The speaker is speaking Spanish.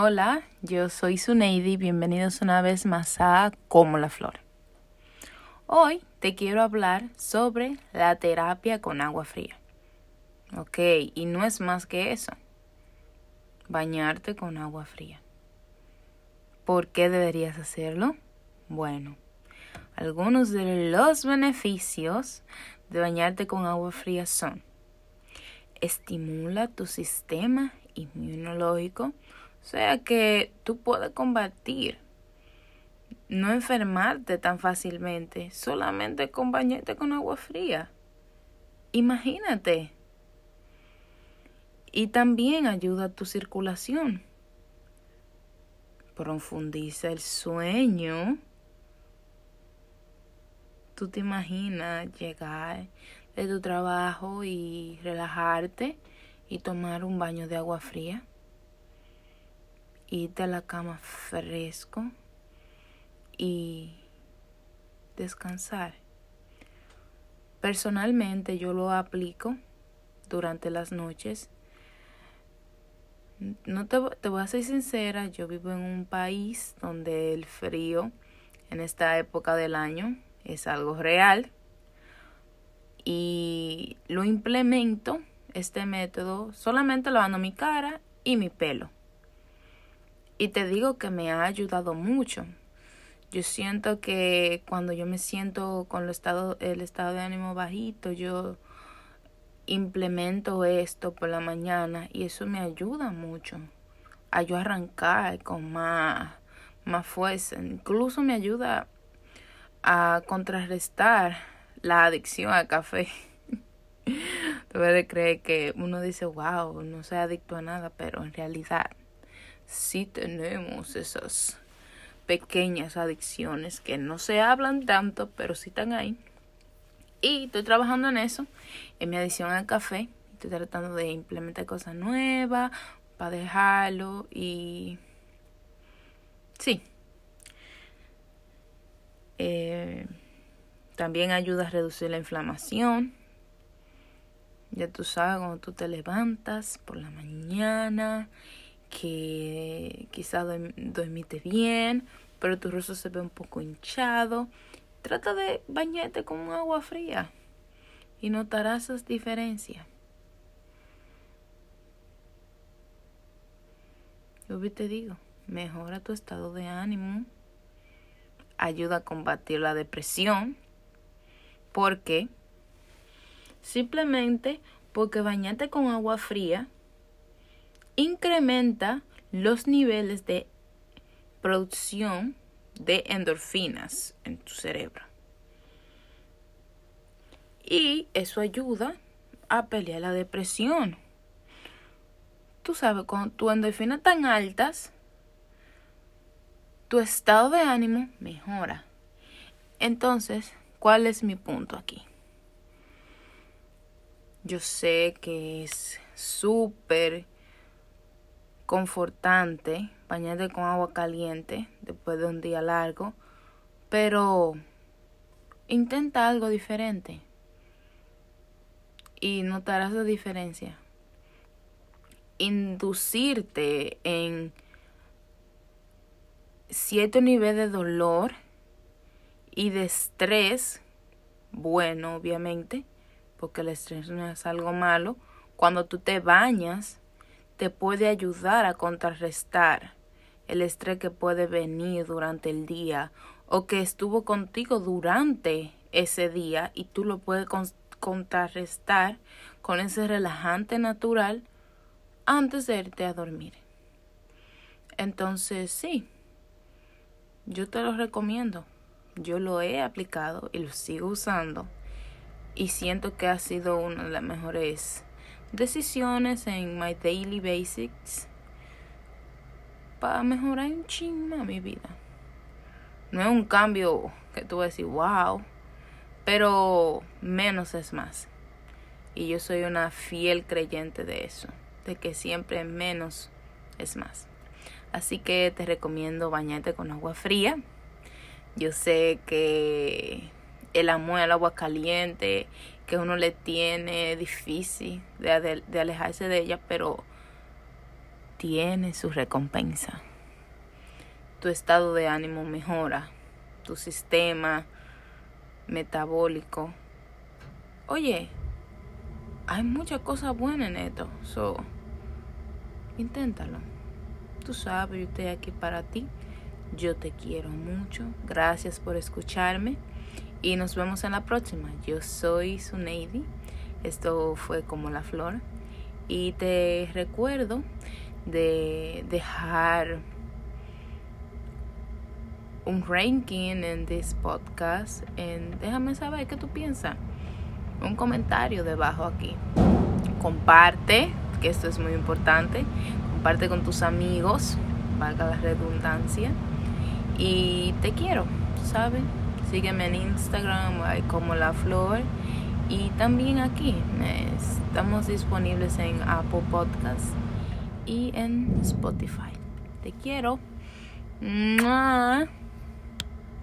Hola, yo soy Suneidi, bienvenidos una vez más a Como la Flor. Hoy te quiero hablar sobre la terapia con agua fría. Ok, y no es más que eso, bañarte con agua fría. ¿Por qué deberías hacerlo? Bueno, algunos de los beneficios de bañarte con agua fría son estimula tu sistema inmunológico, o sea que tú puedes combatir, no enfermarte tan fácilmente, solamente con con agua fría. Imagínate. Y también ayuda a tu circulación. Profundiza el sueño. Tú te imaginas llegar de tu trabajo y relajarte y tomar un baño de agua fría. Irte a la cama fresco y descansar. Personalmente yo lo aplico durante las noches. No te, te, voy a ser sincera, yo vivo en un país donde el frío en esta época del año es algo real y lo implemento este método solamente lavando mi cara y mi pelo. Y te digo que me ha ayudado mucho. Yo siento que cuando yo me siento con el estado, el estado de ánimo bajito, yo implemento esto por la mañana y eso me ayuda mucho a yo arrancar con más, más fuerza. Incluso me ayuda a contrarrestar la adicción al café. Tú puedes creer que uno dice, wow, no soy adicto a nada, pero en realidad sí tenemos esas pequeñas adicciones que no se hablan tanto, pero sí están ahí. Y estoy trabajando en eso, en mi adicción al café. Estoy tratando de implementar cosas nuevas para dejarlo y... Sí. Eh, también ayuda a reducir la inflamación. Ya tú sabes, cuando tú te levantas por la mañana, que quizás dormiste bien, pero tu rostro se ve un poco hinchado, trata de bañarte con agua fría y notarás esas diferencias. Yo te digo, mejora tu estado de ánimo, ayuda a combatir la depresión, ¿Por qué? Simplemente porque bañarte con agua fría incrementa los niveles de producción de endorfinas en tu cerebro. Y eso ayuda a pelear la depresión. Tú sabes, cuando tu endorfinas están altas, tu estado de ánimo mejora. Entonces, ¿Cuál es mi punto aquí? Yo sé que es súper confortante bañarte con agua caliente después de un día largo, pero intenta algo diferente y notarás la diferencia. Inducirte en cierto nivel de dolor y de estrés, bueno, obviamente, porque el estrés no es algo malo, cuando tú te bañas, te puede ayudar a contrarrestar el estrés que puede venir durante el día o que estuvo contigo durante ese día y tú lo puedes contrarrestar con ese relajante natural antes de irte a dormir. Entonces, sí, yo te lo recomiendo yo lo he aplicado y lo sigo usando y siento que ha sido una de las mejores decisiones en my daily basics para mejorar un chingo mi vida. No es un cambio que tú vas a decir, wow, pero menos es más. Y yo soy una fiel creyente de eso, de que siempre menos es más. Así que te recomiendo bañarte con agua fría yo sé que el amor al agua caliente, que uno le tiene difícil de, alejarse de ella, pero tiene su recompensa. Tu estado de ánimo mejora, tu sistema metabólico. Oye, hay muchas cosas buenas en esto, so inténtalo. Tú sabes, yo estoy aquí para ti. Yo te quiero mucho. Gracias por escucharme y nos vemos en la próxima. Yo soy Suneidi. Esto fue como la flor. Y te recuerdo de dejar un ranking en this podcast. En, déjame saber qué tú piensas. Un comentario debajo aquí. Comparte, que esto es muy importante. Comparte con tus amigos, valga la redundancia. Y te quiero, ¿sabes? Sígueme en Instagram como La Flor. Y también aquí estamos disponibles en Apple Podcasts y en Spotify. Te quiero.